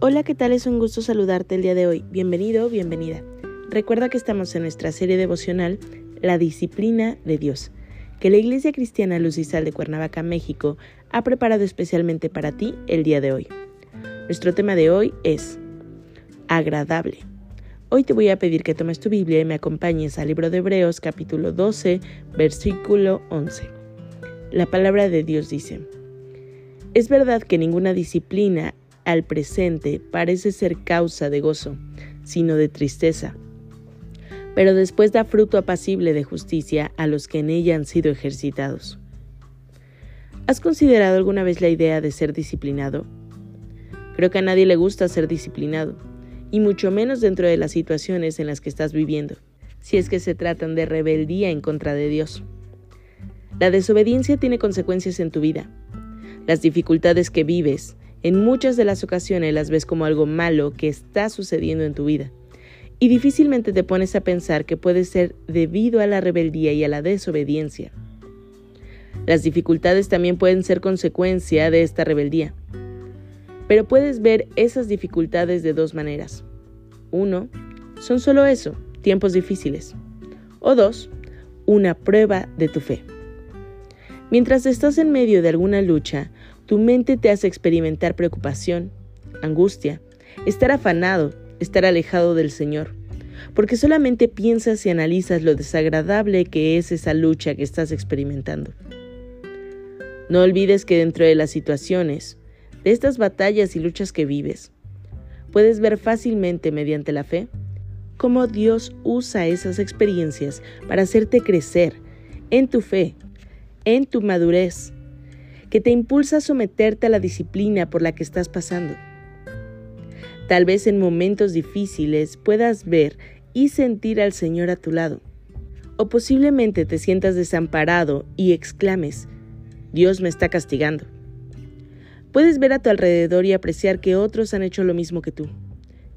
Hola, ¿qué tal? Es un gusto saludarte el día de hoy. Bienvenido, bienvenida. Recuerda que estamos en nuestra serie devocional La disciplina de Dios, que la Iglesia Cristiana Luz y Sal de Cuernavaca, México, ha preparado especialmente para ti el día de hoy. Nuestro tema de hoy es agradable. Hoy te voy a pedir que tomes tu Biblia y me acompañes al libro de Hebreos capítulo 12, versículo 11. La palabra de Dios dice, es verdad que ninguna disciplina al presente parece ser causa de gozo, sino de tristeza. Pero después da fruto apacible de justicia a los que en ella han sido ejercitados. ¿Has considerado alguna vez la idea de ser disciplinado? Creo que a nadie le gusta ser disciplinado, y mucho menos dentro de las situaciones en las que estás viviendo, si es que se tratan de rebeldía en contra de Dios. La desobediencia tiene consecuencias en tu vida. Las dificultades que vives, en muchas de las ocasiones las ves como algo malo que está sucediendo en tu vida. Y difícilmente te pones a pensar que puede ser debido a la rebeldía y a la desobediencia. Las dificultades también pueden ser consecuencia de esta rebeldía. Pero puedes ver esas dificultades de dos maneras. Uno, son solo eso, tiempos difíciles. O dos, una prueba de tu fe. Mientras estás en medio de alguna lucha, tu mente te hace experimentar preocupación, angustia, estar afanado, estar alejado del Señor, porque solamente piensas y analizas lo desagradable que es esa lucha que estás experimentando. No olvides que dentro de las situaciones, de estas batallas y luchas que vives, puedes ver fácilmente mediante la fe cómo Dios usa esas experiencias para hacerte crecer en tu fe, en tu madurez, que te impulsa a someterte a la disciplina por la que estás pasando. Tal vez en momentos difíciles puedas ver y sentir al Señor a tu lado. O posiblemente te sientas desamparado y exclames, Dios me está castigando. Puedes ver a tu alrededor y apreciar que otros han hecho lo mismo que tú,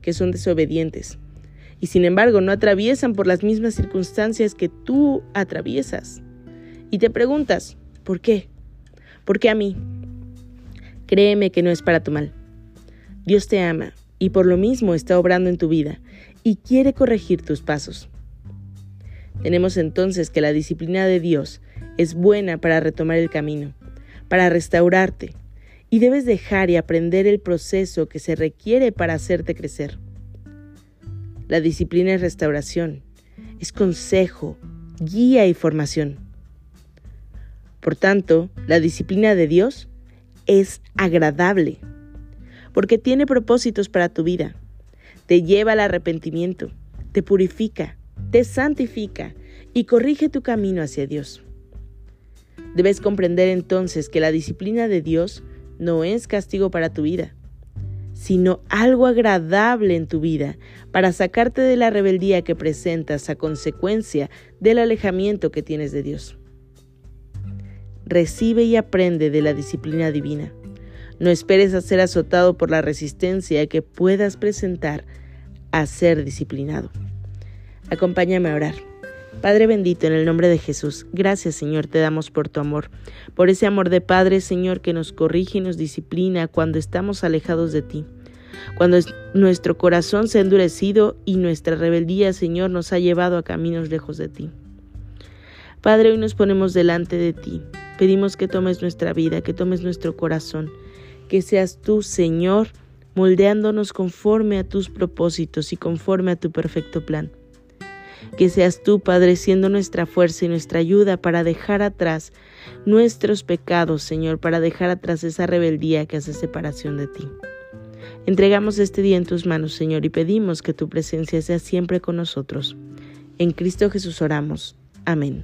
que son desobedientes, y sin embargo no atraviesan por las mismas circunstancias que tú atraviesas. Y te preguntas, ¿por qué? Porque a mí, créeme que no es para tu mal. Dios te ama y por lo mismo está obrando en tu vida y quiere corregir tus pasos. Tenemos entonces que la disciplina de Dios es buena para retomar el camino, para restaurarte, y debes dejar y aprender el proceso que se requiere para hacerte crecer. La disciplina es restauración, es consejo, guía y formación. Por tanto, la disciplina de Dios es agradable, porque tiene propósitos para tu vida. Te lleva al arrepentimiento, te purifica, te santifica y corrige tu camino hacia Dios. Debes comprender entonces que la disciplina de Dios no es castigo para tu vida, sino algo agradable en tu vida para sacarte de la rebeldía que presentas a consecuencia del alejamiento que tienes de Dios recibe y aprende de la disciplina divina. No esperes a ser azotado por la resistencia que puedas presentar a ser disciplinado. Acompáñame a orar. Padre bendito, en el nombre de Jesús, gracias Señor te damos por tu amor, por ese amor de Padre Señor que nos corrige y nos disciplina cuando estamos alejados de ti, cuando nuestro corazón se ha endurecido y nuestra rebeldía Señor nos ha llevado a caminos lejos de ti. Padre, hoy nos ponemos delante de ti, Pedimos que tomes nuestra vida, que tomes nuestro corazón, que seas tú, Señor, moldeándonos conforme a tus propósitos y conforme a tu perfecto plan. Que seas tú, Padre, siendo nuestra fuerza y nuestra ayuda para dejar atrás nuestros pecados, Señor, para dejar atrás esa rebeldía que hace separación de ti. Entregamos este día en tus manos, Señor, y pedimos que tu presencia sea siempre con nosotros. En Cristo Jesús oramos. Amén.